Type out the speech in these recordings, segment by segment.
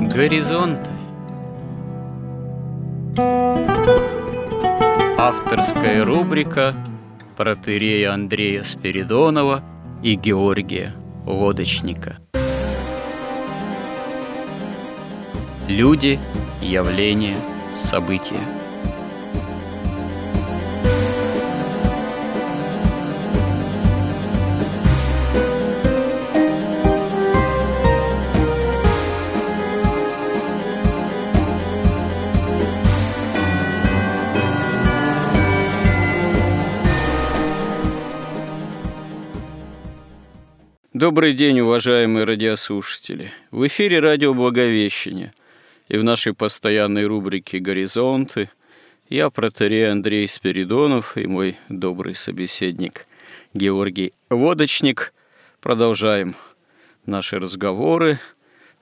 Горизонты. Авторская рубрика протерея Андрея Спиридонова и Георгия Лодочника Люди, явления, события – Добрый день, уважаемые радиослушатели. В эфире радио Благовещение. И в нашей постоянной рубрике «Горизонты» я, протерей Андрей Спиридонов и мой добрый собеседник Георгий Водочник продолжаем наши разговоры,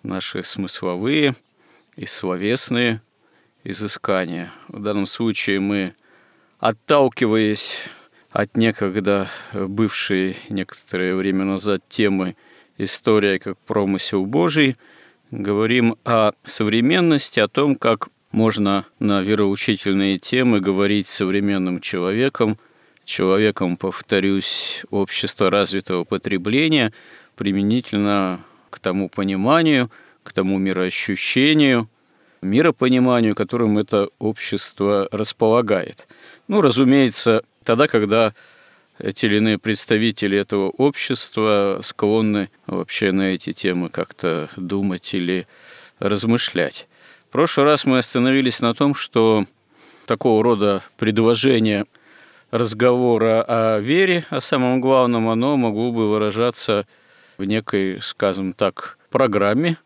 наши смысловые и словесные изыскания. В данном случае мы, отталкиваясь от некогда бывшей некоторое время назад темы «История как промысел Божий», говорим о современности, о том, как можно на вероучительные темы говорить современным человеком, человеком, повторюсь, общества развитого потребления, применительно к тому пониманию, к тому мироощущению, миропониманию, которым это общество располагает. Ну, разумеется, тогда, когда те или иные представители этого общества склонны вообще на эти темы как-то думать или размышлять. В прошлый раз мы остановились на том, что такого рода предложение разговора о вере, о самом главном, оно могло бы выражаться в некой, скажем так, программе,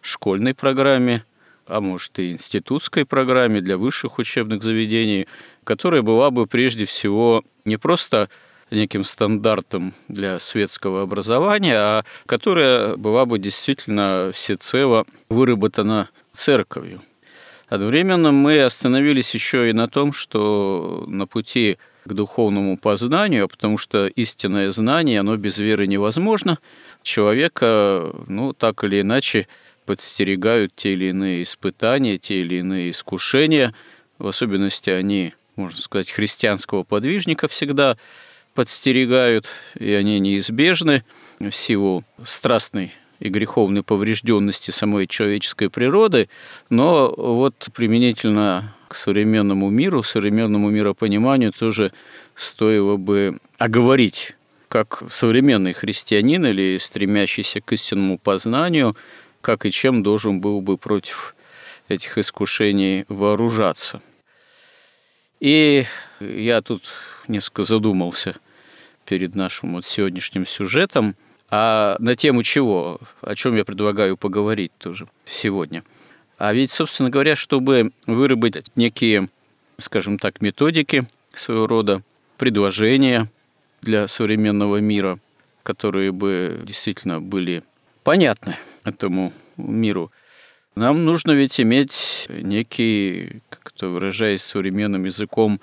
школьной программе, а может и институтской программе для высших учебных заведений, которая была бы прежде всего не просто неким стандартом для светского образования, а которая была бы действительно всецело выработана церковью. Одновременно мы остановились еще и на том, что на пути к духовному познанию, потому что истинное знание, оно без веры невозможно, человека, ну, так или иначе, подстерегают те или иные испытания, те или иные искушения. В особенности они, можно сказать, христианского подвижника всегда подстерегают, и они неизбежны в силу страстной и греховной поврежденности самой человеческой природы, но вот применительно к современному миру, современному миропониманию тоже стоило бы оговорить, как современный христианин или стремящийся к истинному познанию – как и чем должен был бы против этих искушений вооружаться. И я тут несколько задумался перед нашим вот сегодняшним сюжетом, а на тему чего, о чем я предлагаю поговорить тоже сегодня. А ведь, собственно говоря, чтобы выработать некие, скажем так, методики своего рода, предложения для современного мира, которые бы действительно были понятны этому миру. Нам нужно ведь иметь некий, как-то выражаясь современным языком,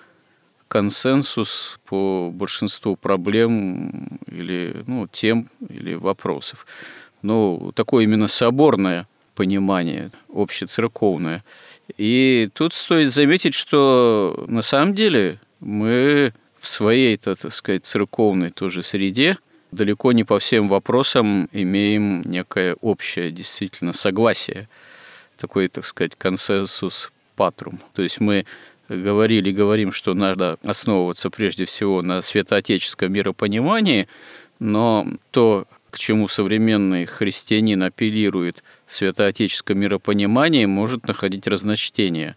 консенсус по большинству проблем или ну, тем или вопросов. Ну, такое именно соборное понимание, общецерковное. И тут стоит заметить, что на самом деле мы в своей, так сказать, церковной тоже среде – далеко не по всем вопросам имеем некое общее действительно согласие, такой, так сказать, консенсус патрум. То есть мы говорили, говорим, что надо основываться прежде всего на святоотеческом миропонимании, но то, к чему современный христианин апеллирует в святоотеческом миропонимании, может находить разночтение,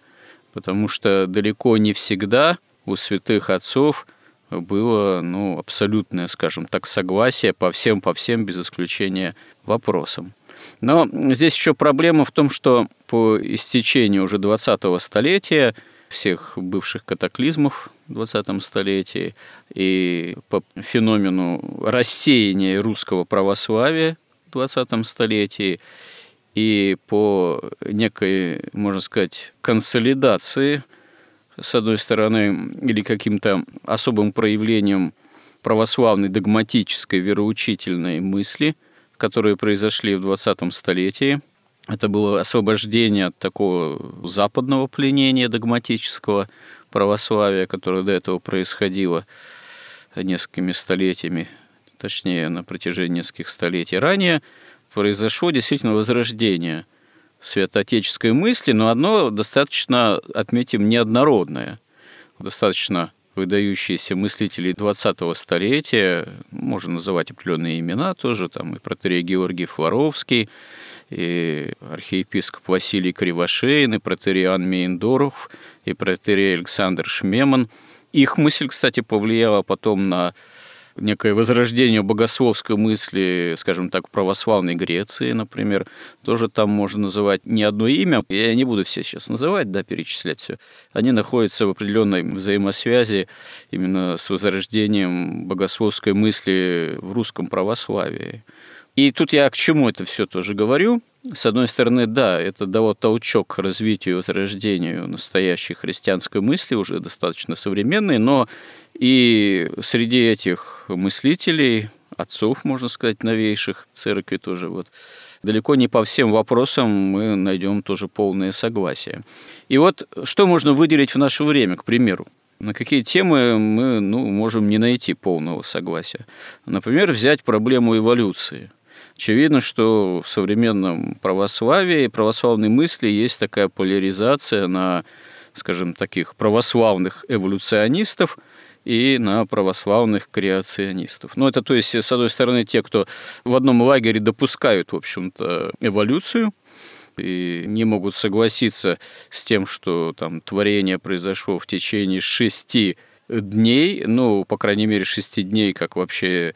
потому что далеко не всегда у святых отцов было ну, абсолютное, скажем так, согласие по всем, по всем, без исключения вопросам. Но здесь еще проблема в том, что по истечению уже 20-го столетия всех бывших катаклизмов в 20 столетии и по феномену рассеяния русского православия в 20 столетии и по некой, можно сказать, консолидации с одной стороны, или каким-то особым проявлением православной догматической вероучительной мысли которые произошли в 20 столетии. Это было освобождение от такого западного пленения догматического православия, которое до этого происходило несколькими столетиями, точнее, на протяжении нескольких столетий ранее, произошло действительно возрождение святоотеческой мысли, но одно достаточно, отметим, неоднородное. Достаточно выдающиеся мыслители 20-го столетия, можно называть определенные имена тоже, там и протерей Георгий Флоровский, и архиепископ Василий Кривошеин, и протерей Ан Мейндоров, и протерей Александр Шмеман. Их мысль, кстати, повлияла потом на некое возрождение богословской мысли, скажем так, в православной Греции, например, тоже там можно называть не одно имя, я не буду все сейчас называть, да, перечислять все. Они находятся в определенной взаимосвязи именно с возрождением богословской мысли в русском православии. И тут я к чему это все тоже говорю? С одной стороны, да, это дало толчок развитию и возрождению настоящей христианской мысли, уже достаточно современной, но и среди этих мыслителей, отцов, можно сказать, новейших церкви тоже, вот, далеко не по всем вопросам мы найдем тоже полное согласие. И вот что можно выделить в наше время, к примеру? На какие темы мы ну, можем не найти полного согласия? Например, взять проблему эволюции. Очевидно, что в современном православии, православной мысли есть такая поляризация на, скажем, таких православных эволюционистов – и на православных креационистов. Ну, это, то есть, с одной стороны, те, кто в одном лагере допускают, в общем-то, эволюцию, и не могут согласиться с тем, что там творение произошло в течение шести дней, ну, по крайней мере, шести дней, как вообще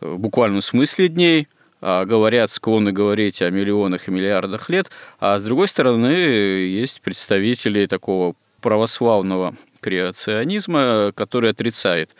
в буквальном смысле дней, говорят, склонны говорить о миллионах и миллиардах лет, а с другой стороны, есть представители такого православного креационизма, который отрицает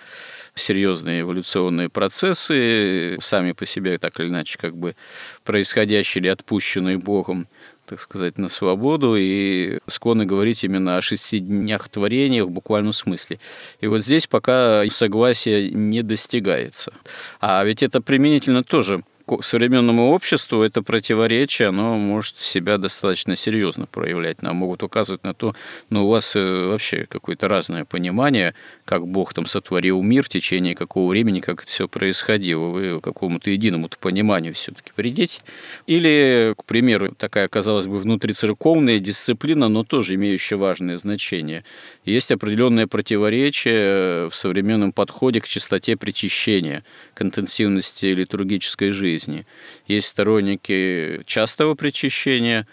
серьезные эволюционные процессы, сами по себе так или иначе как бы происходящие или отпущенные Богом, так сказать, на свободу, и склонны говорить именно о шести днях творения в буквальном смысле. И вот здесь пока согласия не достигается. А ведь это применительно тоже современному обществу это противоречие, оно может себя достаточно серьезно проявлять. Нам могут указывать на то, ну, у вас э, вообще какое-то разное понимание, как Бог там сотворил мир в течение какого времени, как это все происходило. Вы к какому-то единому пониманию все-таки придете. Или, к примеру, такая, казалось бы, внутрицерковная дисциплина, но тоже имеющая важное значение. Есть определенное противоречие в современном подходе к чистоте причащения, к интенсивности литургической жизни жизни. Есть сторонники частого причащения,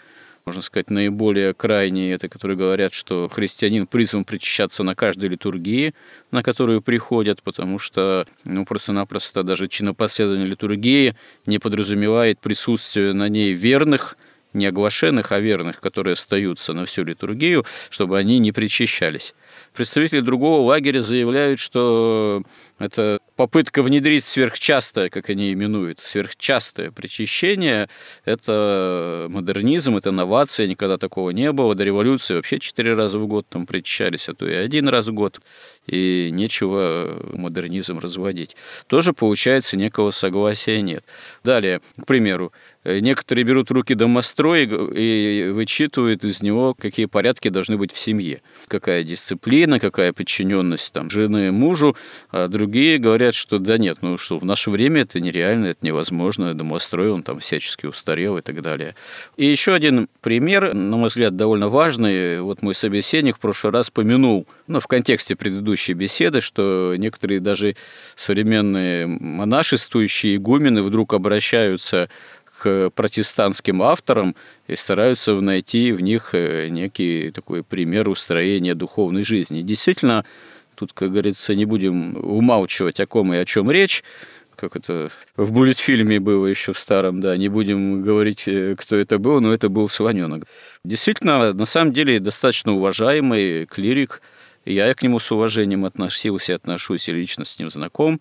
можно сказать, наиболее крайние, это которые говорят, что христианин призван причащаться на каждой литургии, на которую приходят, потому что ну, просто-напросто даже чинопоследование литургии не подразумевает присутствие на ней верных, не оглашенных, а верных, которые остаются на всю литургию, чтобы они не причащались. Представители другого лагеря заявляют, что это попытка внедрить сверхчастое, как они именуют, сверхчастое причащение. Это модернизм, это новация, никогда такого не было. До революции вообще четыре раза в год там причащались, а то и один раз в год. И нечего модернизм разводить. Тоже, получается, некого согласия нет. Далее, к примеру, некоторые берут в руки домострой и вычитывают из него, какие порядки должны быть в семье. Какая дисциплина, какая подчиненность там, жены мужу, а другие Другие говорят, что да нет, ну что, в наше время это нереально, это невозможно, домострой, он там всячески устарел и так далее. И еще один пример, на мой взгляд, довольно важный. Вот мой собеседник в прошлый раз помянул, ну, в контексте предыдущей беседы, что некоторые даже современные монашествующие игумены вдруг обращаются к протестантским авторам и стараются найти в них э, некий такой пример устроения духовной жизни. Действительно, Тут, как говорится, не будем умалчивать, о ком и о чем речь как это в мультфильме было еще в старом, да, не будем говорить, э, кто это был, но это был Слоненок. Действительно, на самом деле, достаточно уважаемый клирик, я к нему с уважением относился, отношусь и лично с ним знаком.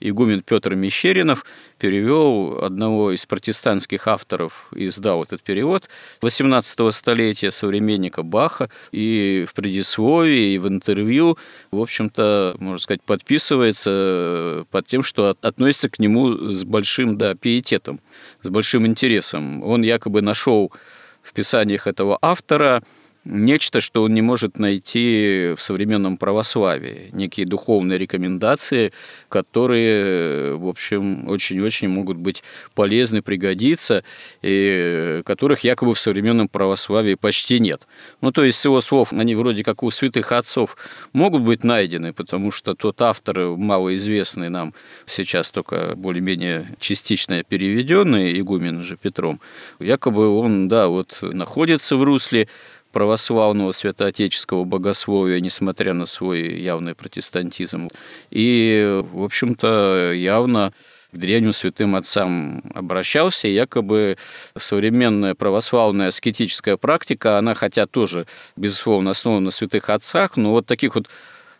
Игумен Петр Мещеринов перевел одного из протестантских авторов, издал этот перевод 18 столетия, современника Баха, и в предисловии, и в интервью, в общем-то, можно сказать, подписывается под тем, что относится к нему с большим да, пиететом, с большим интересом. Он якобы нашел в писаниях этого автора – нечто, что он не может найти в современном православии, некие духовные рекомендации, которые, в общем, очень-очень могут быть полезны, пригодиться, и которых якобы в современном православии почти нет. Ну, то есть, с его слов, они вроде как у святых отцов могут быть найдены, потому что тот автор, малоизвестный нам сейчас только более-менее частично переведенный, игумен же Петром, якобы он, да, вот находится в русле православного святоотеческого богословия, несмотря на свой явный протестантизм. И, в общем-то, явно к древним святым отцам обращался, и якобы современная православная аскетическая практика, она хотя тоже, безусловно, основана на святых отцах, но вот таких вот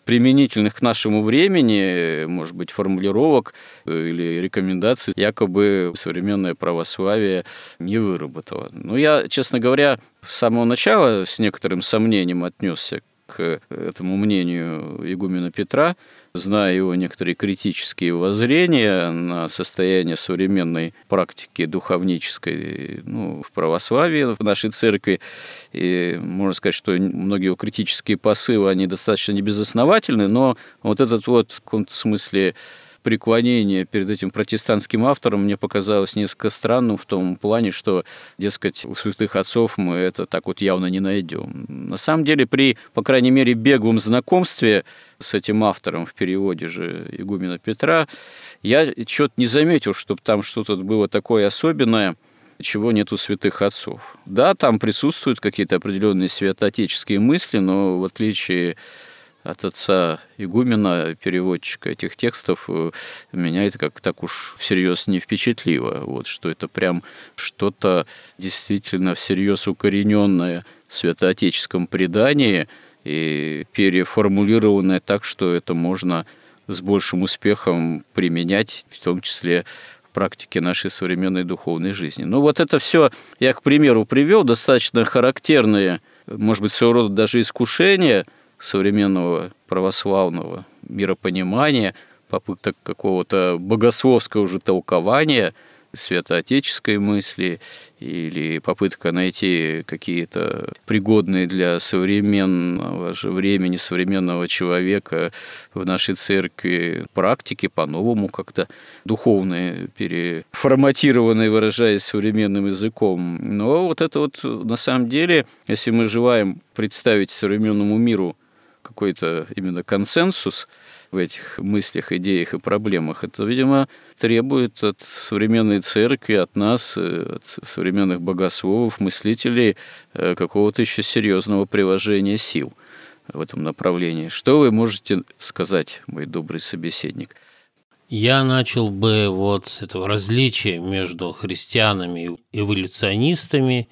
применительных к нашему времени, может быть, формулировок э, или рекомендаций якобы современное православие не выработало. Но я, честно говоря, с самого начала с некоторым сомнением отнесся к этому мнению игумена Петра, зная его некоторые критические воззрения на состояние современной практики духовнической ну, в православии, в нашей церкви. И можно сказать, что многие его критические посылы, они достаточно небезосновательны, но вот этот вот в каком-то смысле преклонение перед этим протестантским автором мне показалось несколько странным в том плане, что, дескать, у святых отцов мы это так вот явно не найдем. На самом деле, при, по крайней мере, беглом знакомстве с этим автором в переводе же игумена Петра, я что-то не заметил, чтобы там что-то было такое особенное, чего нет у святых отцов. Да, там присутствуют какие-то определенные святоотеческие мысли, но в отличие от отца игумена, переводчика этих текстов, э, меня это как так уж всерьез не впечатлило. Вот, что это прям что-то действительно всерьез укорененное в святоотеческом предании и переформулированное так, что это можно с большим успехом применять, в том числе практике нашей современной духовной жизни. Ну вот это все я, к примеру, привел, достаточно характерные, может быть, своего рода даже искушения – современного православного миропонимания, попыток какого-то богословского уже толкования святоотеческой мысли или попытка найти какие-то пригодные для современного же времени, современного человека в нашей церкви практики по-новому как-то духовные, переформатированные, выражаясь современным языком. Но вот это вот на самом деле, если мы желаем представить современному миру какой-то именно консенсус в этих мыслях, идеях и проблемах, это, видимо, требует от современной церкви, от нас, э, от современных богословов, мыслителей э, какого-то еще серьезного приложения сил в этом направлении. Что вы можете сказать, мой добрый собеседник? Я начал бы вот с этого различия между христианами-эволюционистами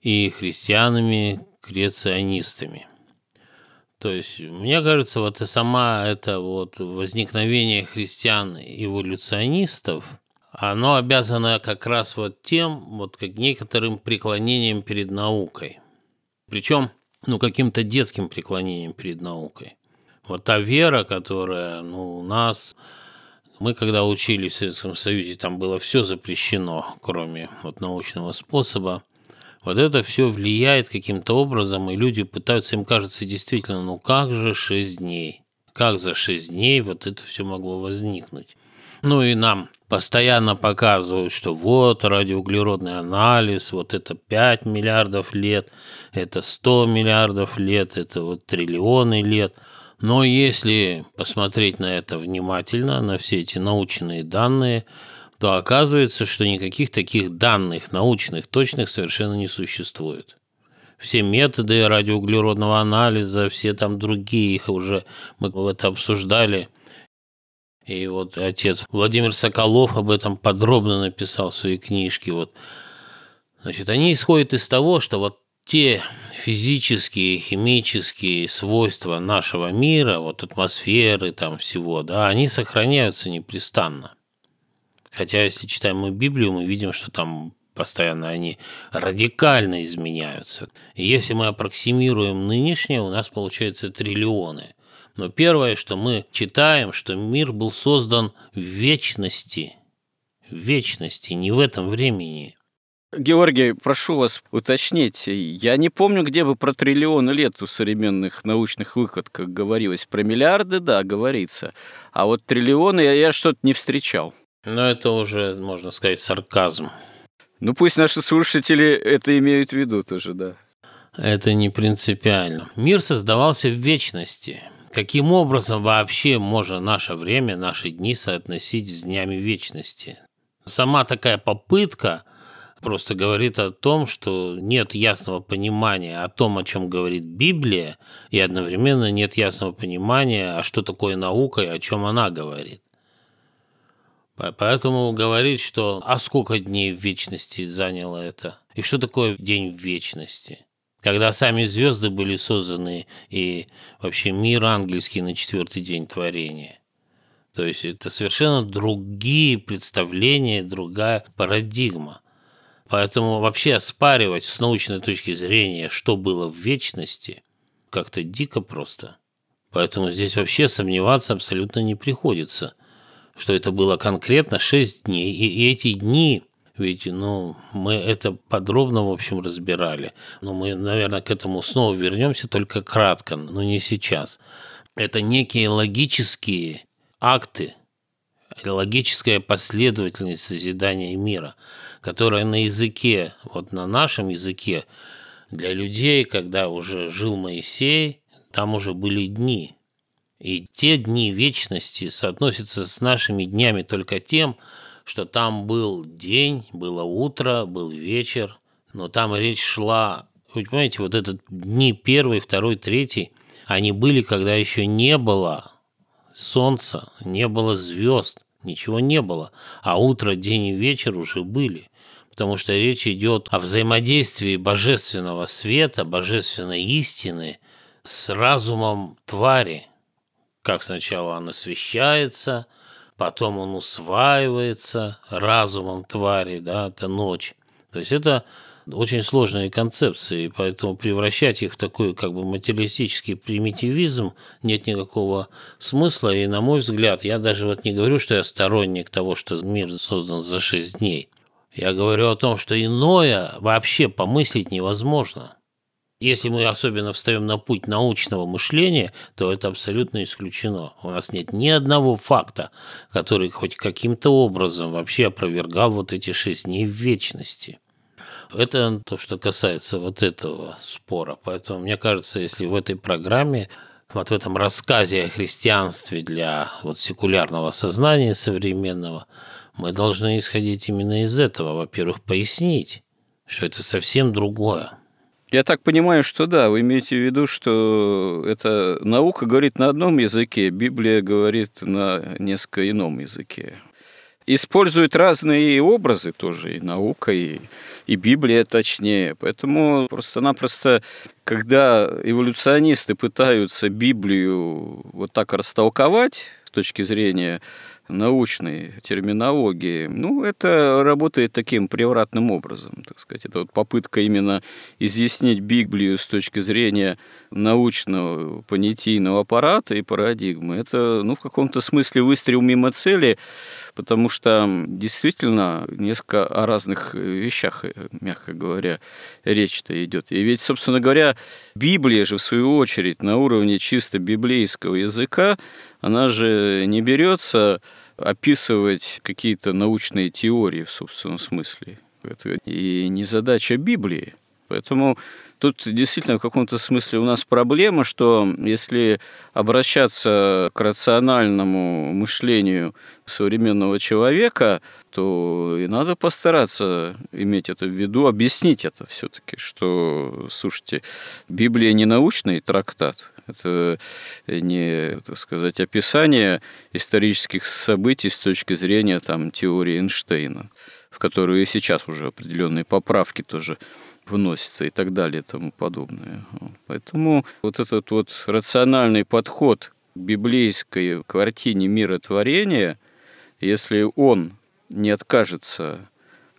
и христианами-креационистами – то есть, мне кажется, вот и сама это вот возникновение христиан-эволюционистов, оно обязано как раз вот тем, вот как некоторым преклонением перед наукой. Причем, ну, каким-то детским преклонением перед наукой. Вот та вера, которая, ну, у нас, мы когда учились в Советском Союзе, там было все запрещено, кроме вот научного способа. Вот это все влияет каким-то образом, и люди пытаются, им кажется действительно, ну как же 6 дней? Как за 6 дней вот это все могло возникнуть? Ну и нам постоянно показывают, что вот радиоуглеродный анализ, вот это 5 миллиардов лет, это 100 миллиардов лет, это вот триллионы лет. Но если посмотреть на это внимательно, на все эти научные данные, то оказывается, что никаких таких данных научных точных совершенно не существует. Все методы радиоуглеродного анализа, все там другие, их уже мы это обсуждали. И вот отец Владимир Соколов об этом подробно написал в своей книжке. Вот. Значит, они исходят из того, что вот те физические, химические свойства нашего мира, вот атмосферы там всего, да, они сохраняются непрестанно. Хотя, если читаем мы Библию, мы видим, что там постоянно они радикально изменяются. И если мы аппроксимируем нынешнее, у нас получается триллионы. Но первое, что мы читаем, что мир был создан в вечности. В вечности, не в этом времени. Георгий, прошу вас уточнить. Я не помню, где бы про триллионы лет у современных научных выходках говорилось. Про миллиарды, да, говорится. А вот триллионы я, я что-то не встречал. Но это уже, можно сказать, сарказм. Ну пусть наши слушатели это имеют в виду тоже, да. Это не принципиально. Мир создавался в вечности. Каким образом вообще можно наше время, наши дни соотносить с днями вечности? Сама такая попытка просто говорит о том, что нет ясного понимания о том, о чем говорит Библия, и одновременно нет ясного понимания, а что такое наука и о чем она говорит. Поэтому говорить, что а сколько дней в вечности заняло это? И что такое день в вечности? Когда сами звезды были созданы и вообще мир ангельский на четвертый день творения. То есть это совершенно другие представления, другая парадигма. Поэтому вообще оспаривать с научной точки зрения, что было в вечности, как-то дико просто. Поэтому здесь вообще сомневаться абсолютно не приходится – что это было конкретно 6 дней. И эти дни, ведь, ну, мы это подробно, в общем, разбирали. Но мы, наверное, к этому снова вернемся, только кратко, но не сейчас. Это некие логические акты, логическая последовательность созидания мира, которая на языке, вот на нашем языке, для людей, когда уже жил Моисей, там уже были дни – и те дни вечности соотносятся с нашими днями только тем, что там был день, было утро, был вечер, но там речь шла, вы понимаете, вот этот дни первый, второй, третий, они были, когда еще не было солнца, не было звезд, ничего не было, а утро, день и вечер уже были. Потому что речь идет о взаимодействии божественного света, божественной истины с разумом твари, как сначала он освещается, потом он усваивается разумом твари, да, это ночь. То есть это очень сложные концепции, поэтому превращать их в такой как бы материалистический примитивизм нет никакого смысла. И, на мой взгляд, я даже вот не говорю, что я сторонник того, что мир создан за шесть дней. Я говорю о том, что иное вообще помыслить невозможно. Если мы особенно встаем на путь научного мышления, то это абсолютно исключено. У нас нет ни одного факта, который хоть каким-то образом вообще опровергал вот эти шесть дней в вечности. Это то, что касается вот этого спора. Поэтому мне кажется, если в этой программе вот в этом рассказе о христианстве для вот секулярного сознания современного, мы должны исходить именно из этого. Во-первых, пояснить, что это совсем другое. Я так понимаю, что да, вы имеете в виду, что эта наука говорит на одном языке, Библия говорит на несколько ином языке. Используют разные образы тоже, и наука, и, и Библия точнее. Поэтому просто-напросто, когда эволюционисты пытаются Библию вот так растолковать с точки зрения научной терминологии, ну, это работает таким превратным образом, так сказать. Это вот попытка именно изъяснить Библию с точки зрения научного понятийного аппарата и парадигмы. Это, ну, в каком-то смысле выстрел мимо цели, потому что действительно несколько о разных вещах, мягко говоря, речь-то идет. И ведь, собственно говоря, Библия же, в свою очередь, на уровне чисто библейского языка, она же не берется описывать какие-то научные теории в собственном смысле. Это и не задача Библии. Поэтому тут действительно в каком-то смысле у нас проблема, что если обращаться к рациональному мышлению современного человека, то и надо постараться иметь это в виду, объяснить это все-таки, что, слушайте, Библия не научный трактат, это не, так сказать, описание исторических событий с точки зрения там, теории Эйнштейна. в которую и сейчас уже определенные поправки тоже вносятся и так далее и тому подобное. Поэтому вот этот вот рациональный подход к библейской картине миротворения, если он не откажется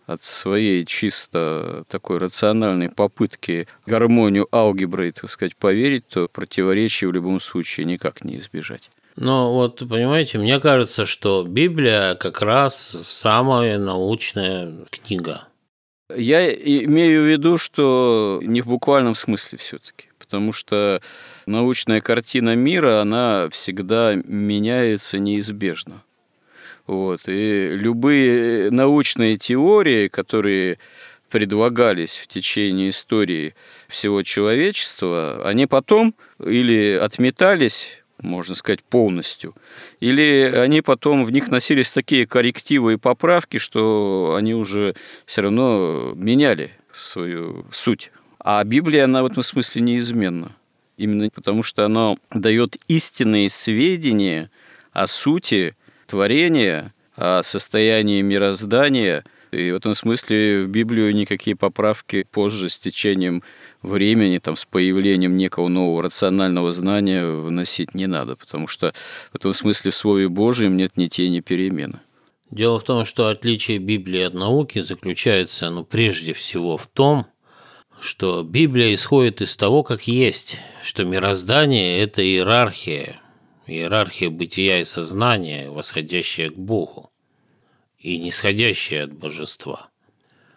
от своей чисто такой рациональной попытки гармонию алгебры, так сказать, поверить, то противоречий в любом случае никак не избежать. Но вот, понимаете, мне кажется, что Библия как раз самая научная книга. Я имею в виду, что не в буквальном смысле все-таки, потому что научная картина мира, она всегда меняется неизбежно. Вот. И любые научные теории, которые предлагались в течение истории всего человечества, они потом или отметались можно сказать, полностью. Или они потом, в них носились такие коррективы и поправки, что они уже все равно меняли свою суть. А Библия, она в этом смысле неизменна. Именно потому, что она дает истинные сведения о сути творения, о состоянии мироздания. И в этом смысле в Библию никакие поправки позже с течением времени, там, с появлением некого нового рационального знания вносить не надо, потому что в этом смысле в Слове Божьем нет ни тени перемены. Дело в том, что отличие Библии от науки заключается, ну, прежде всего в том, что Библия исходит из того, как есть, что мироздание – это иерархия, иерархия бытия и сознания, восходящая к Богу и нисходящая от божества –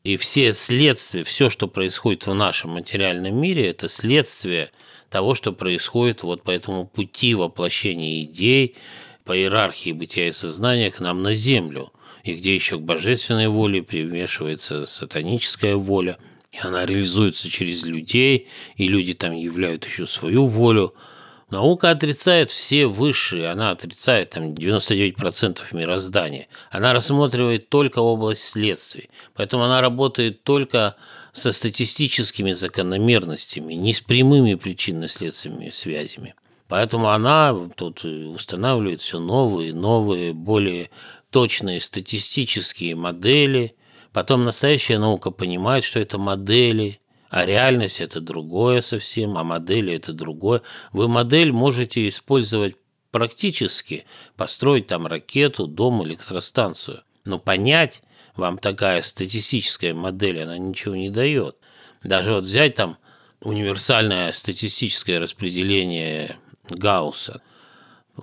и все следствия, все, что происходит в нашем материальном мире, это следствие того, что происходит вот по этому пути воплощения идей, по иерархии бытия и сознания к нам на Землю, и где еще к божественной воле примешивается сатаническая воля, и она реализуется через людей, и люди там являют еще свою волю – Наука отрицает все высшие, она отрицает там 99% мироздания. Она рассматривает только область следствий, поэтому она работает только со статистическими закономерностями, не с прямыми причинно-следственными связями. Поэтому она тут устанавливает все новые, новые, более точные статистические модели. Потом настоящая наука понимает, что это модели, а реальность это другое совсем, а модели это другое. Вы модель можете использовать практически, построить там ракету, дом, электростанцию. Но понять вам такая статистическая модель, она ничего не дает. Даже вот взять там универсальное статистическое распределение Гаусса,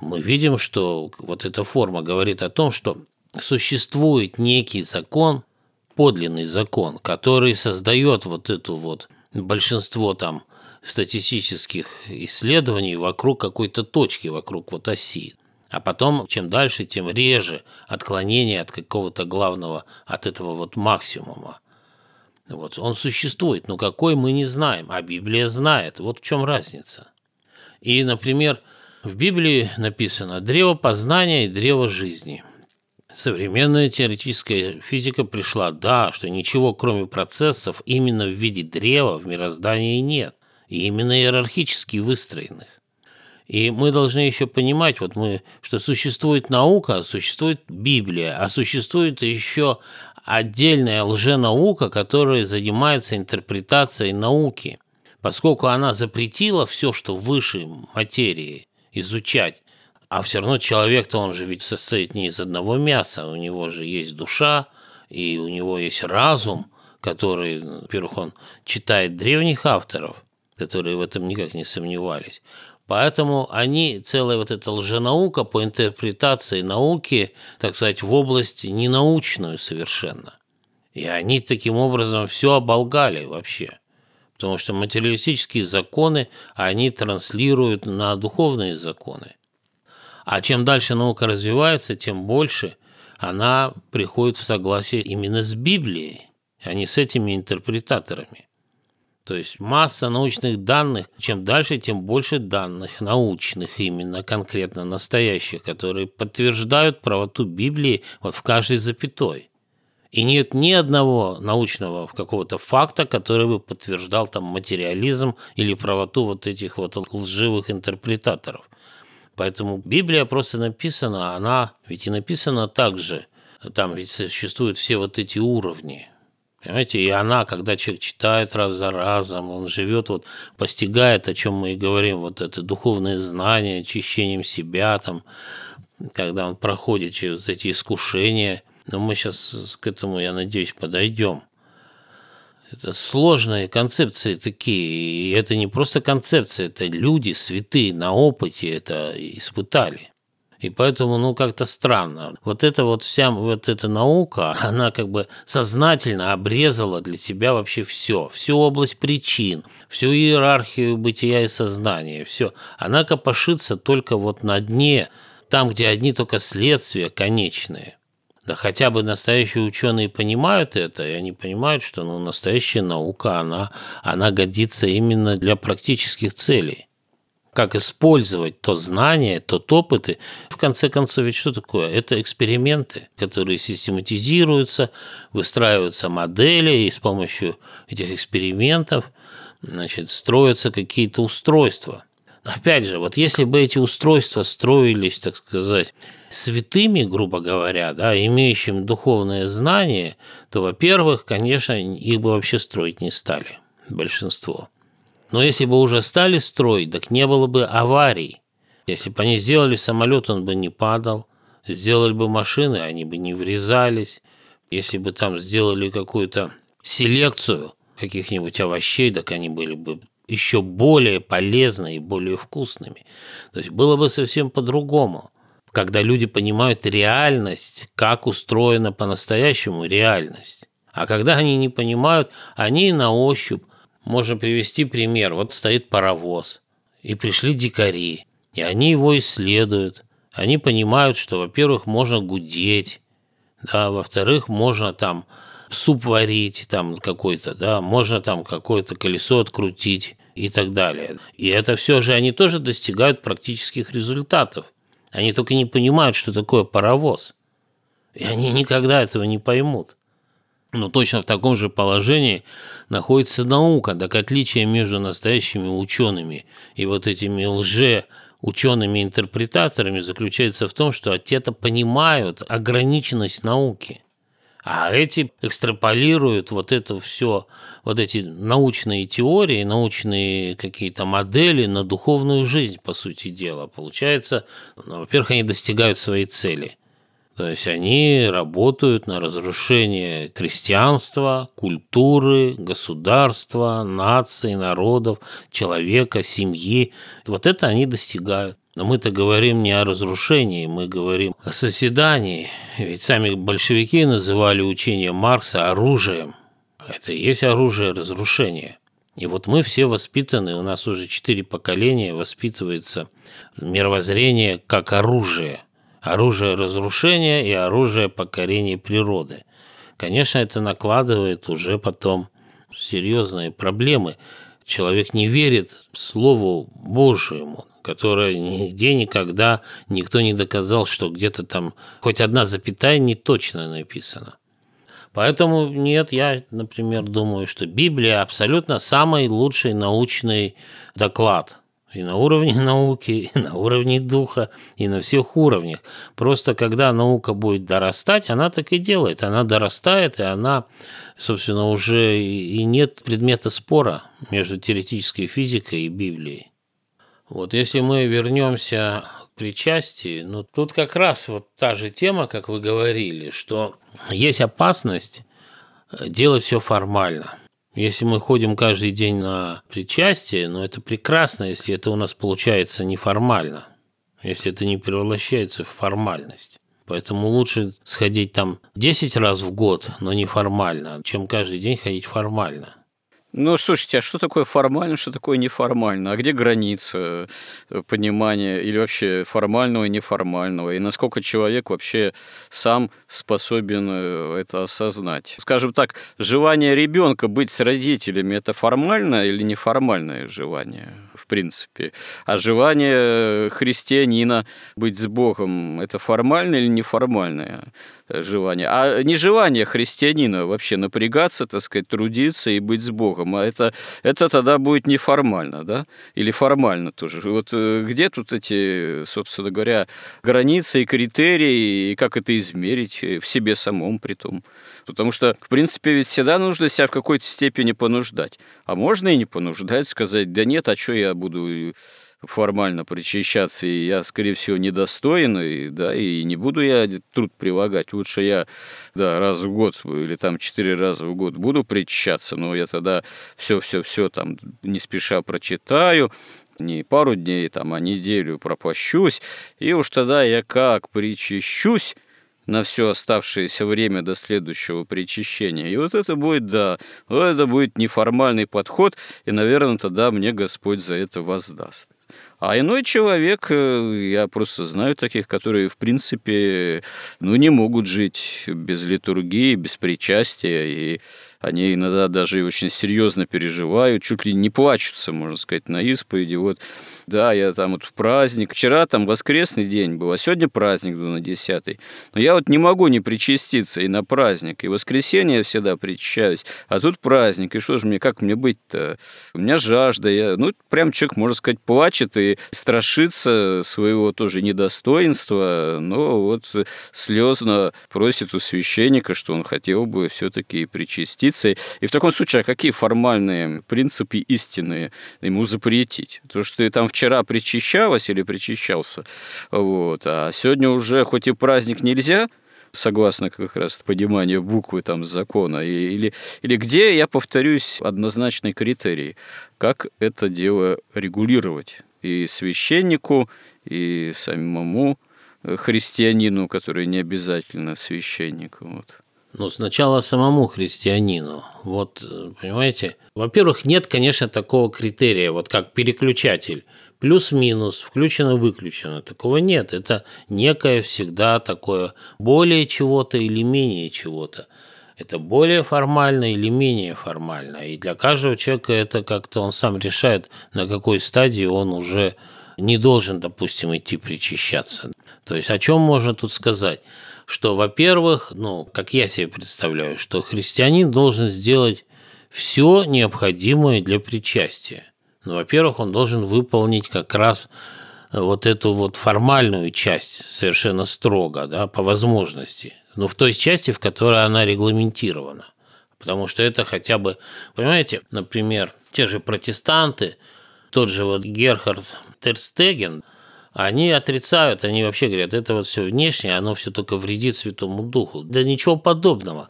мы видим, что вот эта форма говорит о том, что существует некий закон, подлинный закон, который создает вот эту вот большинство там статистических исследований вокруг какой-то точки, вокруг вот оси. А потом, чем дальше, тем реже отклонение от какого-то главного, от этого вот максимума. Вот он существует, но какой мы не знаем, а Библия знает. Вот в чем разница. И, например, в Библии написано «древо познания и древо жизни». Современная теоретическая физика пришла, да, что ничего кроме процессов именно в виде древа в мироздании нет, и именно иерархически выстроенных. И мы должны еще понимать, вот мы, что существует наука, существует Библия, а существует еще отдельная лженаука, которая занимается интерпретацией науки, поскольку она запретила все, что выше материи, изучать, а все равно человек-то он же ведь состоит не из одного мяса, у него же есть душа, и у него есть разум, который, во-первых, он читает древних авторов, которые в этом никак не сомневались. Поэтому они, целая вот эта лженаука по интерпретации науки, так сказать, в области ненаучную совершенно. И они таким образом все оболгали вообще. Потому что материалистические законы они транслируют на духовные законы. А чем дальше наука развивается, тем больше она приходит в согласие именно с Библией, а не с этими интерпретаторами. То есть масса научных данных, чем дальше, тем больше данных научных, именно конкретно настоящих, которые подтверждают правоту Библии вот в каждой запятой. И нет ни одного научного какого-то факта, который бы подтверждал там материализм или правоту вот этих вот лживых интерпретаторов. Поэтому Библия просто написана, она ведь и написана также Там ведь существуют все вот эти уровни. Понимаете, и она, когда человек читает раз за разом, он живет, вот постигает, о чем мы и говорим, вот это духовное знание, очищением себя, там, когда он проходит через эти искушения. Но мы сейчас к этому, я надеюсь, подойдем. Это сложные концепции такие, и это не просто концепции, это люди святые на опыте это испытали. И поэтому, ну, как-то странно. Вот эта вот вся вот эта наука, она как бы сознательно обрезала для тебя вообще все, всю область причин, всю иерархию бытия и сознания, все. Она копошится только вот на дне, там, где одни только следствия конечные. Да хотя бы настоящие ученые понимают это, и они понимают, что ну, настоящая наука, она, она годится именно для практических целей как использовать то знание, тот опыт. В конце концов, ведь что такое? Это эксперименты, которые систематизируются, выстраиваются модели, и с помощью этих экспериментов значит, строятся какие-то устройства. Опять же, вот если бы эти устройства строились, так сказать, святыми, грубо говоря, да, имеющими духовное знание, то, во-первых, конечно, их бы вообще строить не стали, большинство. Но если бы уже стали строить, так не было бы аварий. Если бы они сделали самолет, он бы не падал. Сделали бы машины, они бы не врезались. Если бы там сделали какую-то селекцию каких-нибудь овощей, так они были бы еще более полезными и более вкусными. То есть было бы совсем по-другому. Когда люди понимают реальность, как устроена по-настоящему реальность. А когда они не понимают, они на ощупь можно привести пример. Вот стоит паровоз, и пришли дикари, и они его исследуют. Они понимают, что, во-первых, можно гудеть, да, во-вторых, можно там суп варить там какой-то, да, можно там какое-то колесо открутить и так далее. И это все же они тоже достигают практических результатов. Они только не понимают, что такое паровоз. И они никогда этого не поймут. Но точно в таком же положении находится наука, так отличие между настоящими учеными и вот этими лже учеными-интерпретаторами заключается в том, что те-то понимают ограниченность науки, а эти экстраполируют вот это все, вот эти научные теории, научные какие-то модели на духовную жизнь, по сути дела. Получается, ну, во-первых, они достигают своей цели – то есть они работают на разрушение крестьянства, культуры, государства, наций, народов, человека, семьи. Вот это они достигают. Но мы-то говорим не о разрушении, мы говорим о созидании. Ведь сами большевики называли учение Маркса оружием. Это и есть оружие разрушения. И вот мы все воспитаны, у нас уже четыре поколения воспитывается мировоззрение как оружие оружие разрушения и оружие покорения природы. Конечно, это накладывает уже потом серьезные проблемы. Человек не верит Слову Божьему, которое нигде никогда никто не доказал, что где-то там хоть одна запятая не точно написана. Поэтому нет, я, например, думаю, что Библия абсолютно самый лучший научный доклад – и на уровне науки, и на уровне духа, и на всех уровнях. Просто когда наука будет дорастать, она так и делает. Она дорастает, и она, собственно, уже и нет предмета спора между теоретической физикой и Библией. Вот если мы вернемся к причастии, ну тут как раз вот та же тема, как вы говорили, что есть опасность делать все формально – если мы ходим каждый день на причастие, но это прекрасно, если это у нас получается неформально, если это не превращается в формальность. Поэтому лучше сходить там 10 раз в год, но неформально, чем каждый день ходить формально. Ну, слушайте, а что такое формально, что такое неформально? А где граница э, понимания или вообще формального и неформального? И насколько человек вообще сам способен э, это осознать? Скажем так, желание ребенка быть с родителями – это формальное или неформальное желание? В принципе. А желание христианина быть с Богом – это формальное или неформальное желание? А не желание христианина вообще напрягаться, так сказать, трудиться и быть с Богом, а это, это тогда будет неформально, да? Или формально тоже. Вот э, где тут эти, собственно говоря, границы и критерии, и как это измерить в себе самом при том? Потому что, в принципе, ведь всегда нужно себя в какой-то степени понуждать. А можно и не понуждать, сказать, да нет, а что я буду формально причащаться, и я, скорее всего, недостоин, и, да, и не буду я труд прилагать. Лучше я, да, раз в год или там четыре раза в год буду причащаться, но я тогда все-все-все там не спеша прочитаю, не пару дней, там, а неделю пропащусь, и уж тогда я как причащусь, на все оставшееся время до следующего причащения. И вот это будет, да, это будет неформальный подход, и, наверное, тогда мне Господь за это воздаст. А иной человек, э, я просто знаю таких, которые, в принципе, ну, не могут жить без литургии, без причастия, и они иногда даже очень серьезно переживают, чуть ли не плачутся, можно сказать, на исповеди. Вот, да, я там вот в праздник, вчера там воскресный день был, а сегодня праздник был на 10 Но я вот не могу не причаститься и на праздник, и в воскресенье я всегда причащаюсь, а тут праздник, и что же мне, как мне быть-то? У меня жажда, я, ну, прям человек, можно сказать, плачет и страшится своего тоже недостоинства, но вот слезно просит у священника, что он хотел бы все-таки причаститься. И в таком случае, а какие формальные принципы истины ему запретить? То, что ты там вчера причащалась или причащался, вот, а сегодня уже, хоть и праздник нельзя, согласно как раз пониманию буквы там закона, или, или где, я повторюсь, однозначный критерий, как это дело регулировать и священнику, и самому христианину, который не обязательно священник. Вот. Ну, сначала самому христианину. Вот, понимаете? Во-первых, нет, конечно, такого критерия, вот как переключатель. Плюс-минус, включено-выключено. Такого нет. Это некое всегда такое более чего-то или менее чего-то. Это более формально или менее формально. И для каждого человека это как-то он сам решает, на какой стадии он уже не должен, допустим, идти причащаться. То есть о чем можно тут сказать? что, во-первых, ну, как я себе представляю, что христианин должен сделать все необходимое для причастия. Ну, во-первых, он должен выполнить как раз вот эту вот формальную часть совершенно строго, да, по возможности. Ну, в той части, в которой она регламентирована. Потому что это хотя бы, понимаете, например, те же протестанты, тот же вот Герхард Терстеген – они отрицают, они вообще говорят, это вот все внешнее, оно все только вредит Святому Духу. Да ничего подобного.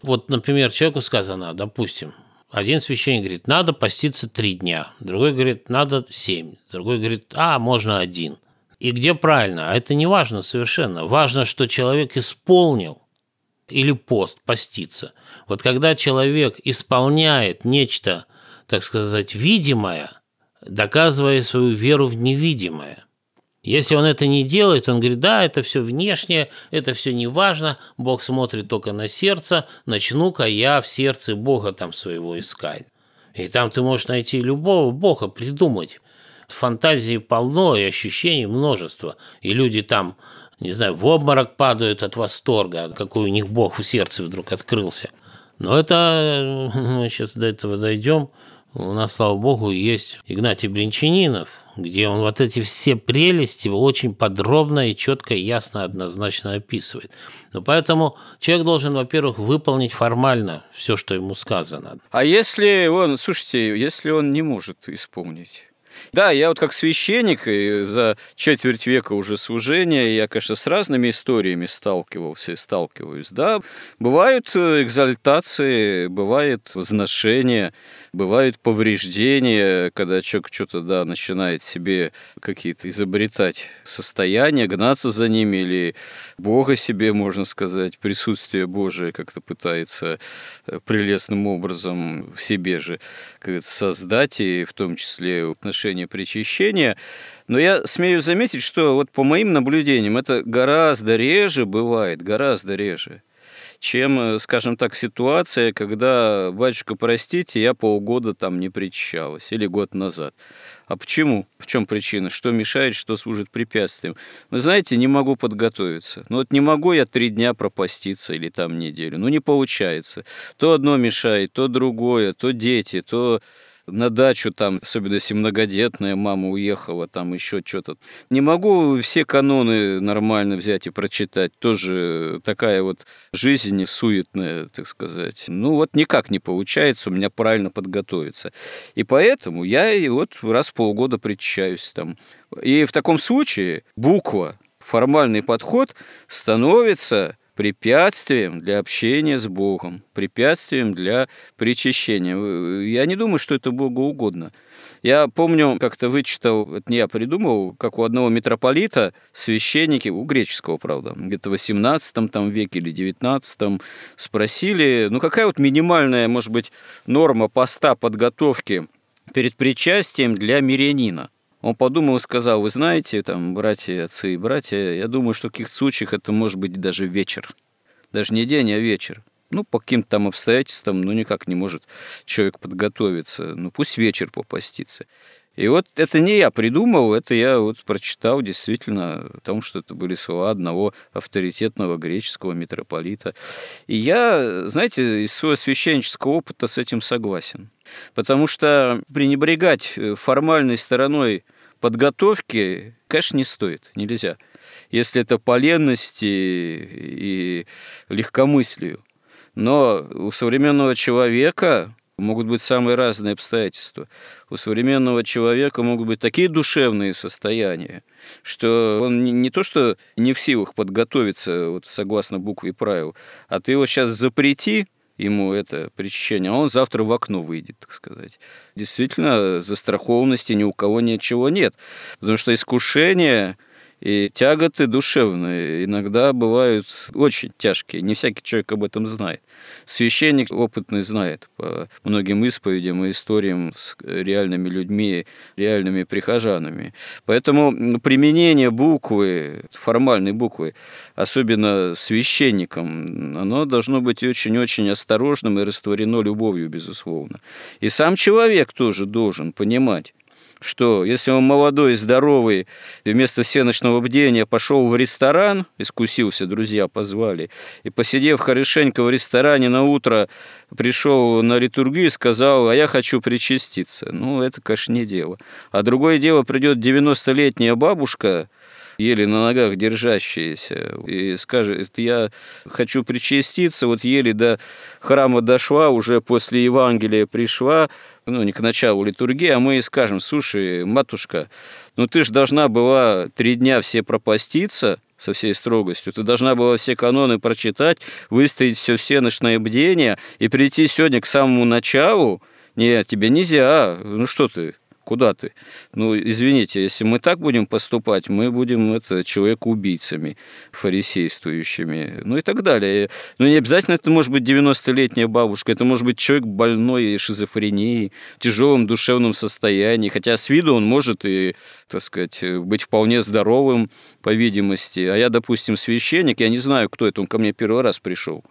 Вот, например, человеку сказано, допустим, один священник говорит, надо поститься три дня, другой говорит, надо семь, другой говорит, а, можно один. И где правильно? А это не важно совершенно. Важно, что человек исполнил или пост, поститься. Вот когда человек исполняет нечто, так сказать, видимое, доказывая свою веру в невидимое, если он это не делает, он говорит, да, это все внешнее, это все не важно, Бог смотрит только на сердце, начну-ка я в сердце Бога там своего искать. И там ты можешь найти любого Бога, придумать. Фантазии полно и ощущений множество. И люди там, не знаю, в обморок падают от восторга, какой у них Бог в сердце вдруг открылся. Но это, мы сейчас до этого дойдем, у нас, слава богу, есть Игнатий Бринчанинов, где он вот эти все прелести очень подробно и четко, ясно, однозначно описывает. Но поэтому человек должен, во-первых, выполнить формально все, что ему сказано. А если он, слушайте, если он не может исполнить? Да, я вот как священник и за четверть века уже служения, я, конечно, с разными историями сталкивался и сталкиваюсь. Да, бывают э, экзальтации, бывает возношение, бывают повреждения, когда человек что-то, да, начинает себе какие-то изобретать состояния, гнаться за ними, или Бога себе, можно сказать, присутствие Божие как-то пытается э, прелестным образом в себе же создать, и в том числе в отношении причащения. Но я смею заметить, что вот по моим наблюдениям это гораздо реже бывает, гораздо реже чем, э, скажем так, ситуация, когда, батюшка, простите, я полгода там не причащалась, или год назад. А почему? В чем причина? Что мешает, что служит препятствием? Вы знаете, не могу подготовиться. Ну вот не могу я три дня пропаститься или там неделю. Ну не получается. То одно мешает, то другое, то дети, то на дачу там, особенно если многодетная мама уехала, там еще что-то. Не могу все каноны нормально взять и прочитать. Тоже такая вот жизнь суетная, так сказать. Ну вот никак не получается у меня правильно подготовиться. И поэтому я и вот раз в полгода причащаюсь там. И в таком случае буква, формальный подход становится препятствием для общения с Богом, препятствием для причащения. Я не думаю, что это Богу угодно. Я помню, как-то вычитал, это не я придумал, как у одного митрополита священники, у греческого, правда, где-то в 18 там, веке или 19 спросили, ну какая вот минимальная, может быть, норма поста подготовки перед причастием для мирянина? Он подумал и сказал, вы знаете, там, братья, отцы и братья, я думаю, что в каких-то случаях это может быть даже вечер. Даже не день, а вечер. Ну, по каким-то там обстоятельствам, ну, никак не может человек подготовиться. Ну, пусть вечер попастится. И вот это не я придумал, это я вот прочитал действительно, потому что это были слова одного авторитетного греческого митрополита. И я, знаете, из своего священнического опыта с этим согласен. Потому что пренебрегать э, формальной стороной подготовки, конечно, не стоит, нельзя. Если это по ленности и легкомыслию. Но у современного человека могут быть самые разные обстоятельства. У современного человека могут быть такие душевные состояния, что он не то что не в силах подготовиться вот, согласно букве правил, а ты его сейчас запрети, ему это причащение, а он завтра в окно выйдет, так сказать. Действительно, застрахованности ни у кого ничего нет. Потому что искушение и тяготы душевные иногда бывают очень тяжкие. Не всякий человек об этом знает. Священник опытный знает по многим исповедям и историям с реальными людьми, реальными прихожанами. Поэтому применение буквы, формальной буквы, особенно священником, оно должно быть очень-очень осторожным и растворено любовью, безусловно. И сам человек тоже должен понимать, что если он молодой здоровый, вместо всеночного бдения пошел в ресторан, искусился, друзья позвали, и посидев хорошенько в ресторане на утро, пришел на литургию и сказал, а я хочу причаститься. Ну, это, конечно, не дело. А другое дело, придет 90-летняя бабушка, еле на ногах держащаяся, и скажет, я хочу причаститься, вот еле до храма дошла, уже после Евангелия пришла, ну, не к началу литургии, а мы ей скажем, слушай, матушка, ну ты же должна была три дня все пропаститься со всей строгостью, ты должна была все каноны прочитать, выстоять все все ночное бдение и прийти сегодня к самому началу, нет, тебе нельзя, ну что ты, куда ты? Ну, извините, если мы так будем поступать, мы будем это, человека-убийцами, фарисействующими, ну и так далее. Ну, не обязательно это может быть 90-летняя бабушка, это может быть человек больной шизофренией, в тяжелом душевном состоянии, хотя с виду он может и, так сказать, быть вполне здоровым, по видимости. А я, допустим, священник, я не знаю, кто это, он ко мне первый раз пришел,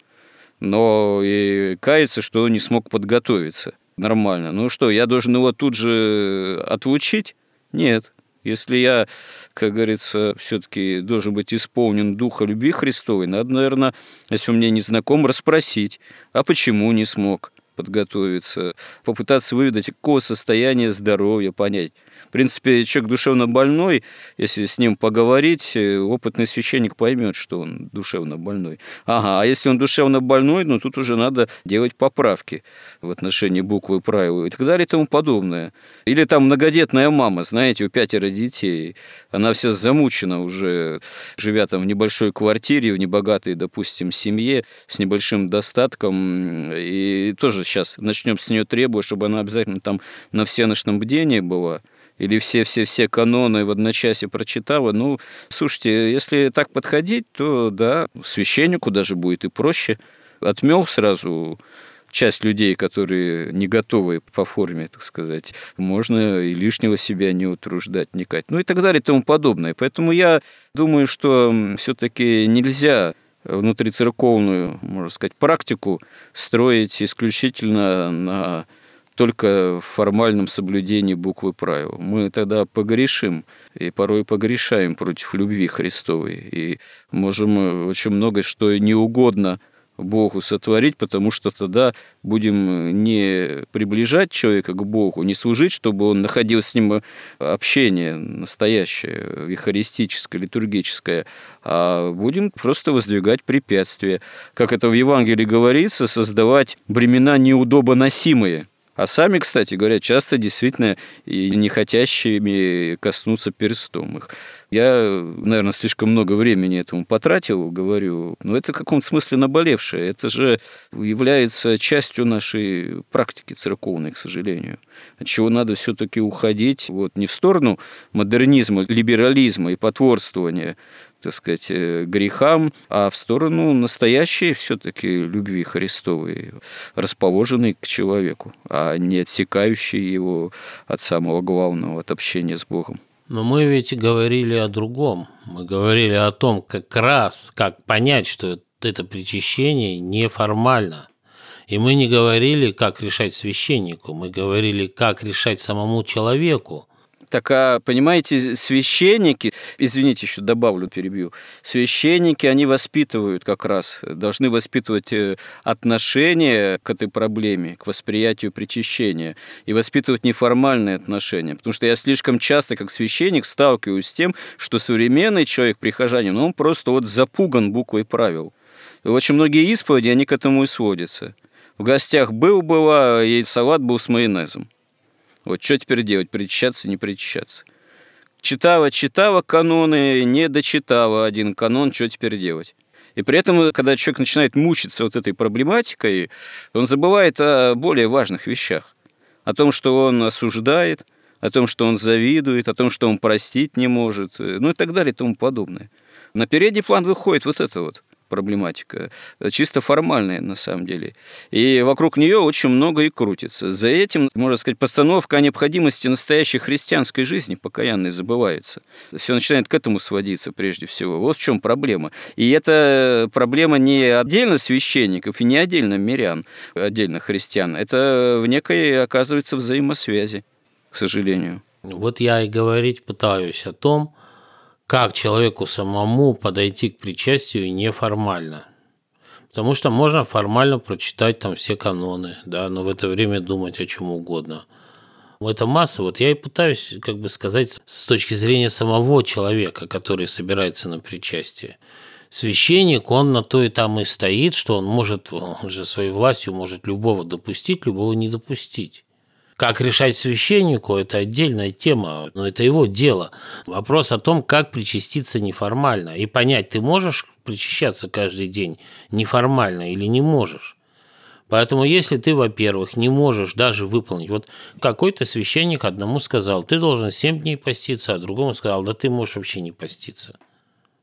но и кается, что не смог подготовиться – нормально. Ну что, я должен его тут же отлучить? Нет. Если я, как говорится, все-таки должен быть исполнен духа любви Христовой, надо, наверное, если он мне не знаком, расспросить, а почему не смог подготовиться, попытаться выведать, какого состояния здоровья, понять. Принципе, человек душевно больной, если с ним поговорить, э, опытный священник поймет, что он душевно больной. Ага, а если он душевно больной, ну тут уже надо делать поправки в отношении буквы правил и так далее и тому подобное. Или там многодетная мама, знаете, у пятеро детей, она вся замучена уже, живя там в небольшой квартире, в небогатой, допустим, семье, с небольшим достатком, и тоже сейчас начнем с нее требовать, чтобы она обязательно там на всеночном бдении была – или все-все-все каноны в одночасье прочитала. Ну, слушайте, если так подходить, то да, священнику даже будет и проще. Отмел сразу часть людей, которые не готовы по форме, так сказать, можно и лишнего себя не утруждать, не кать, ну и так далее и тому подобное. Поэтому я думаю, что все-таки нельзя внутрицерковную, можно сказать, практику строить исключительно на только в формальном соблюдении буквы правил. Мы тогда погрешим, и порой погрешаем против любви Христовой, и можем очень много что не угодно Богу сотворить, потому что тогда будем не приближать человека к Богу, не служить, чтобы он находил с ним общение настоящее, евхаристическое, литургическое, а будем просто воздвигать препятствия. Как это в Евангелии говорится, создавать бремена неудобоносимые – а сами, кстати говоря, часто действительно и не хотящими коснуться перстом их. Я, наверное, слишком много времени этому потратил, говорю, но это в каком-то смысле наболевшее. Это же является частью нашей практики церковной, к сожалению. От чего надо все-таки уходить вот не в сторону модернизма, либерализма и потворствования, так сказать, э, грехам, а в сторону настоящей все-таки любви Христовой, расположенной к человеку, а не отсекающей его от самого главного, от общения с Богом. Но мы ведь говорили о другом. Мы говорили о том, как раз, как понять, что это причащение неформально. И мы не говорили, как решать священнику, мы говорили, как решать самому человеку – так, а, понимаете, священники, извините, еще добавлю, перебью, священники, они воспитывают как раз, должны воспитывать э, отношение к этой проблеме, к восприятию причащения, и воспитывать неформальные отношения. Потому что я слишком часто, как священник, сталкиваюсь с тем, что современный человек, прихожанин, ну, он просто вот запуган буквой правил. И очень многие исповеди, они к этому и сводятся. В гостях был, была, и салат был с майонезом. Вот что теперь делать, причащаться, не причащаться? Читала, читала каноны, не дочитала один канон, что теперь делать? И при этом, когда человек начинает мучиться вот этой проблематикой, он забывает о более важных вещах. О том, что он осуждает, о том, что он завидует, о том, что он простить не может, ну и так далее и тому подобное. На передний план выходит вот это вот проблематика, чисто формальная на самом деле. И вокруг нее очень много и крутится. За этим, можно сказать, постановка о необходимости настоящей христианской жизни покаянной забывается. Все начинает к этому сводиться прежде всего. Вот в чем проблема. И эта проблема не отдельно священников и не отдельно мирян, отдельно христиан. Это в некой, оказывается, взаимосвязи, к сожалению. Вот я и говорить пытаюсь о том, как человеку самому подойти к причастию неформально. Потому что можно формально прочитать там все каноны, да, но в это время думать о чем угодно. Это масса. Вот я и пытаюсь, как бы сказать, с точки зрения самого человека, который собирается на причастие. Священник, он на то и там и стоит, что он может, он же своей властью может любого допустить, любого не допустить. Как решать священнику – это отдельная тема, но это его дело. Вопрос о том, как причаститься неформально и понять, ты можешь причащаться каждый день неформально или не можешь. Поэтому если ты, во-первых, не можешь даже выполнить, вот какой-то священник одному сказал, ты должен 7 дней поститься, а другому сказал, да ты можешь вообще не поститься.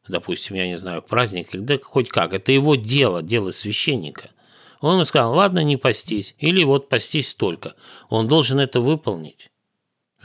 Допустим, я не знаю, праздник или да хоть как, это его дело, дело священника – он сказал, ладно, не постись, или вот постись только. Он должен это выполнить.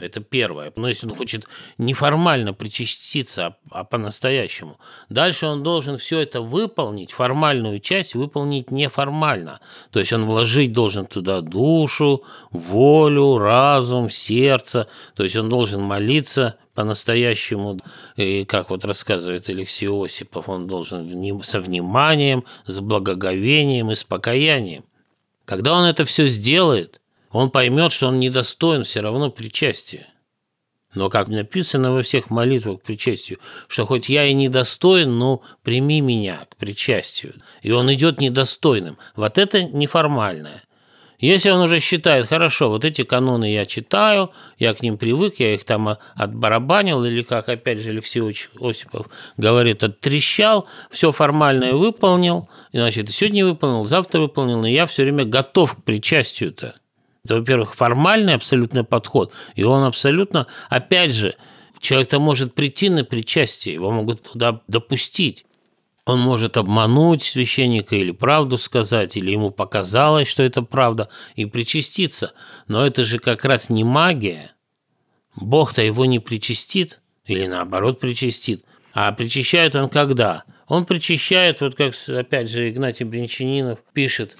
Это первое. Но если он хочет неформально причаститься, а, а по-настоящему. Дальше он должен все это выполнить, формальную часть выполнить неформально. То есть он вложить должен туда душу, волю, разум, сердце. То есть он должен молиться по-настоящему, и как вот рассказывает Алексей Осипов, он должен со вниманием, с благоговением и с покаянием. Когда он это все сделает, он поймет, что он недостоин все равно причастия. Но как написано во всех молитвах к причастию, что хоть я и недостоин, но прими меня к причастию. И он идет недостойным. Вот это неформальное. Если он уже считает, хорошо, вот эти каноны я читаю, я к ним привык, я их там отбарабанил, или, как опять же Алексей Осипов говорит, оттрещал, все формальное выполнил, значит, сегодня выполнил, завтра выполнил, и я все время готов к причастию-то. Это, во-первых, формальный абсолютно подход, и он абсолютно, опять же, человек-то может прийти на причастие, его могут туда допустить. Он может обмануть священника или правду сказать, или ему показалось, что это правда, и причаститься. Но это же как раз не магия. Бог-то его не причастит, или наоборот причастит. А причащает он когда? Он причащает, вот как опять же Игнатий Бринчанинов пишет,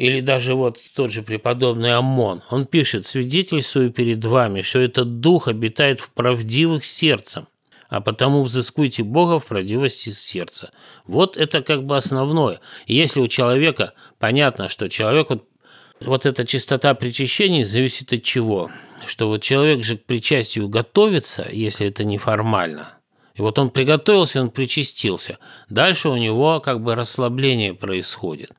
или даже вот тот же преподобный Амон, он пишет, свидетельствую перед вами, что этот дух обитает в правдивых сердцем, а потому взыскуйте Бога в правдивости сердца. Вот это как бы основное. И если у человека, понятно, что человек, вот, вот эта чистота причащений зависит от чего? Что вот человек же к причастию готовится, если это неформально. И вот он приготовился, он причастился. Дальше у него как бы расслабление происходит.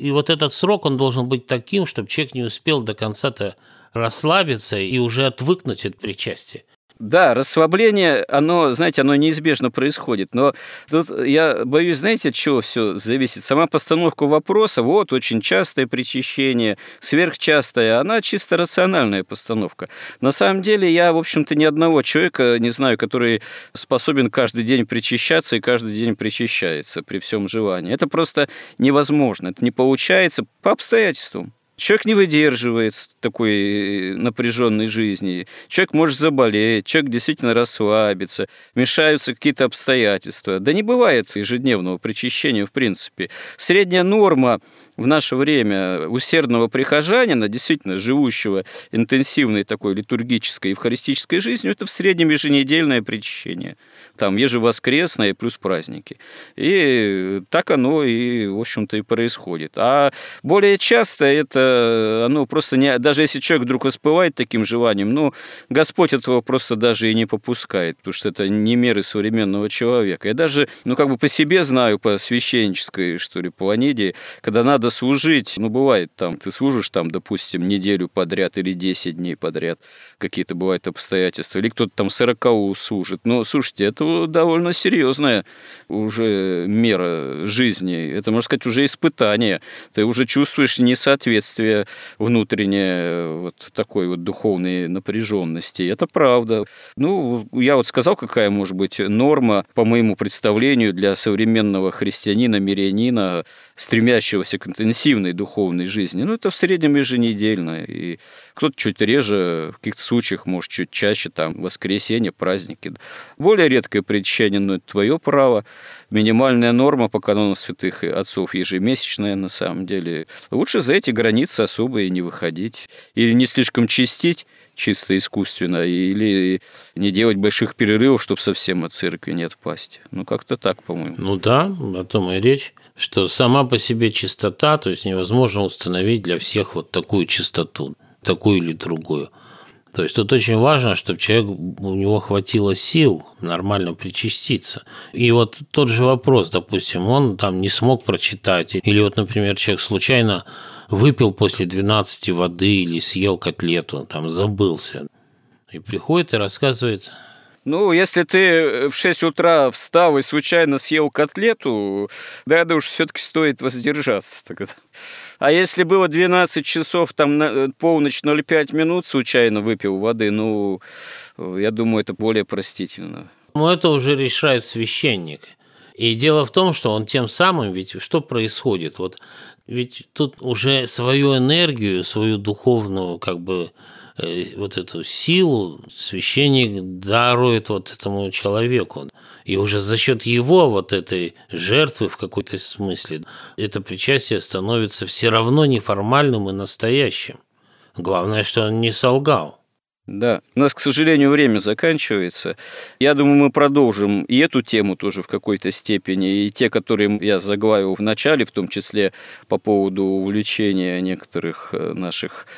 И вот этот срок, он должен быть таким, чтобы человек не успел до конца-то расслабиться и уже отвыкнуть от причастия. Да, расслабление, оно, знаете, оно неизбежно происходит. Но тут я боюсь, знаете, от чего все зависит? Сама постановка вопроса, вот, очень частое причащение, сверхчастое, она чисто рациональная постановка. На самом деле я, в общем-то, ни одного человека не знаю, который способен каждый день причащаться и каждый день причащается при всем желании. Это просто невозможно, это не получается по обстоятельствам. Человек не выдерживает такой напряженной жизни. Человек может заболеть, человек действительно расслабится, мешаются какие-то обстоятельства. Да не бывает ежедневного причащения в принципе. Средняя норма в наше время усердного прихожанина, действительно живущего интенсивной такой литургической евхаристической жизнью, это в среднем еженедельное причащение. Там ежевоскресное плюс праздники. И так оно и, в общем-то, и происходит. А более часто это, оно просто не... Даже если человек вдруг воспывает таким желанием, ну, Господь этого просто даже и не попускает, потому что это не меры современного человека. Я даже, ну, как бы по себе знаю, по священнической, что ли, планете, когда надо служить, ну, бывает там, ты служишь там, допустим, неделю подряд или 10 дней подряд, какие-то бывают обстоятельства, или кто-то там 40 служит. Но, слушайте, это довольно серьезная уже мера жизни. Это, можно сказать, уже испытание. Ты уже чувствуешь несоответствие внутреннее вот такой вот духовной напряженности. Это правда. Ну, я вот сказал, какая может быть норма, по моему представлению, для современного христианина, мирянина, стремящегося к интенсивной духовной жизни. Ну, это в среднем еженедельно. И кто-то чуть реже, в каких-то случаях, может, чуть чаще, там, воскресенье, праздники. Более редкое причащение, но это твое право. Минимальная норма по канону святых отцов ежемесячная, на самом деле. Лучше за эти границы особо и не выходить. Или не слишком чистить, чисто искусственно, или не делать больших перерывов, чтобы совсем от церкви не отпасть. Ну, как-то так, по-моему. Ну да, о том и речь что сама по себе чистота, то есть невозможно установить для всех вот такую чистоту, такую или другую. То есть тут очень важно, чтобы человек, у него хватило сил нормально причаститься. И вот тот же вопрос, допустим, он там не смог прочитать, или вот, например, человек случайно выпил после 12 воды или съел котлету, там забылся, и приходит и рассказывает, ну, если ты в 6 утра встал и случайно съел котлету, да, да уж все-таки стоит воздержаться тогда. А если было 12 часов, там, на, полночь 05 минут случайно выпил воды, ну, я думаю, это более простительно. Ну, это уже решает священник. И дело в том, что он тем самым, ведь что происходит? Вот ведь тут уже свою энергию, свою духовную, как бы, Э, вот эту силу священник дарует вот этому человеку. И уже за счет его вот этой жертвы в какой-то смысле это причастие становится все равно неформальным и настоящим. Главное, что он не солгал. Да, у нас, к сожалению, время заканчивается. Я думаю, мы продолжим и эту тему тоже в какой-то степени, и те, которые я заглавил в начале, в том числе по поводу увлечения некоторых э, наших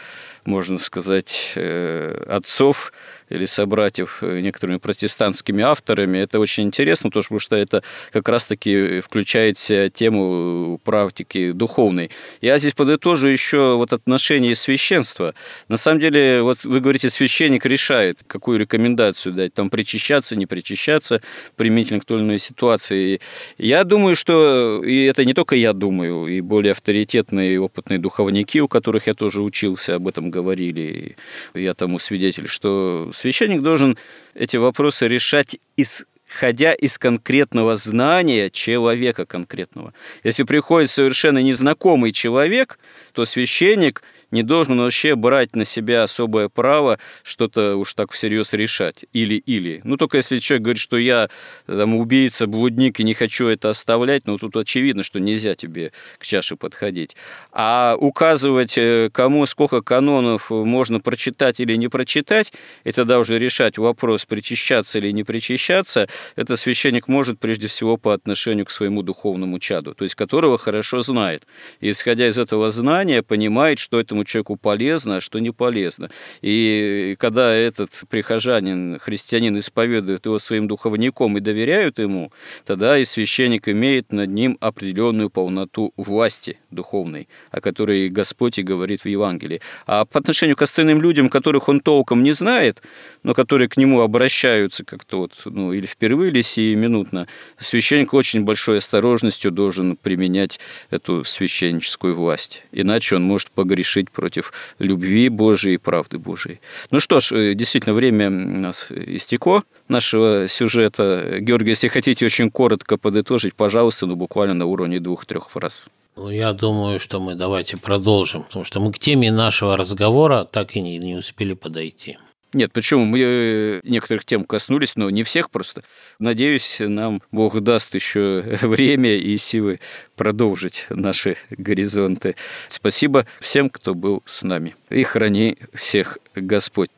можно сказать, э, отцов или собратьев э, некоторыми протестантскими авторами. Это очень интересно, потому что это как раз-таки включает тему практики духовной. Я здесь подытожу еще вот отношение священства. На самом деле, вот вы говорите, священник решает, какую рекомендацию дать, там причащаться, не причащаться, применительно к той или иной ситуации. Я думаю, что, и это не только я думаю, и более авторитетные и опытные духовники, у которых я тоже учился, об этом говорили, я тому свидетель, что священник должен эти вопросы решать исходя из конкретного знания человека конкретного. Если приходит совершенно незнакомый человек, то священник не должен вообще брать на себя особое право что-то уж так всерьез решать. Или-или. Ну, только если человек говорит, что я там, убийца, блудник и не хочу это оставлять, ну, тут очевидно, что нельзя тебе к чаше подходить. А указывать, э, кому сколько канонов можно прочитать или не прочитать, и тогда уже решать вопрос, причащаться или не причащаться, это священник может прежде всего по отношению к своему духовному чаду, то есть которого хорошо знает. И, исходя из этого знания, понимает, что этому человеку полезно, а что не полезно. И когда этот прихожанин, христианин исповедует его своим духовником и доверяют ему, тогда и священник имеет над ним определенную полноту власти духовной, о которой Господь и говорит в Евангелии. А по отношению к остальным людям, которых он толком не знает, но которые к нему обращаются как-то вот, ну, или впервые, или сиюминутно, священник очень большой осторожностью должен применять эту священническую власть. Иначе он может погрешить против любви Божией и правды Божией. Ну что ж, э, действительно, время у нас истекло нашего сюжета. Георгий, если хотите очень коротко подытожить, пожалуйста, ну буквально на уровне двух-трех фраз. Ну, я думаю, что мы давайте продолжим, потому что мы к теме нашего разговора так и не, не успели подойти. Нет, почему? Мы э, некоторых тем коснулись, но не всех просто. Надеюсь, нам Бог даст еще время и силы продолжить наши горизонты. Спасибо всем, кто был с нами. И храни всех Господь.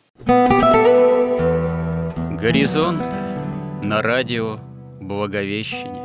Горизонт на радио Благовещение.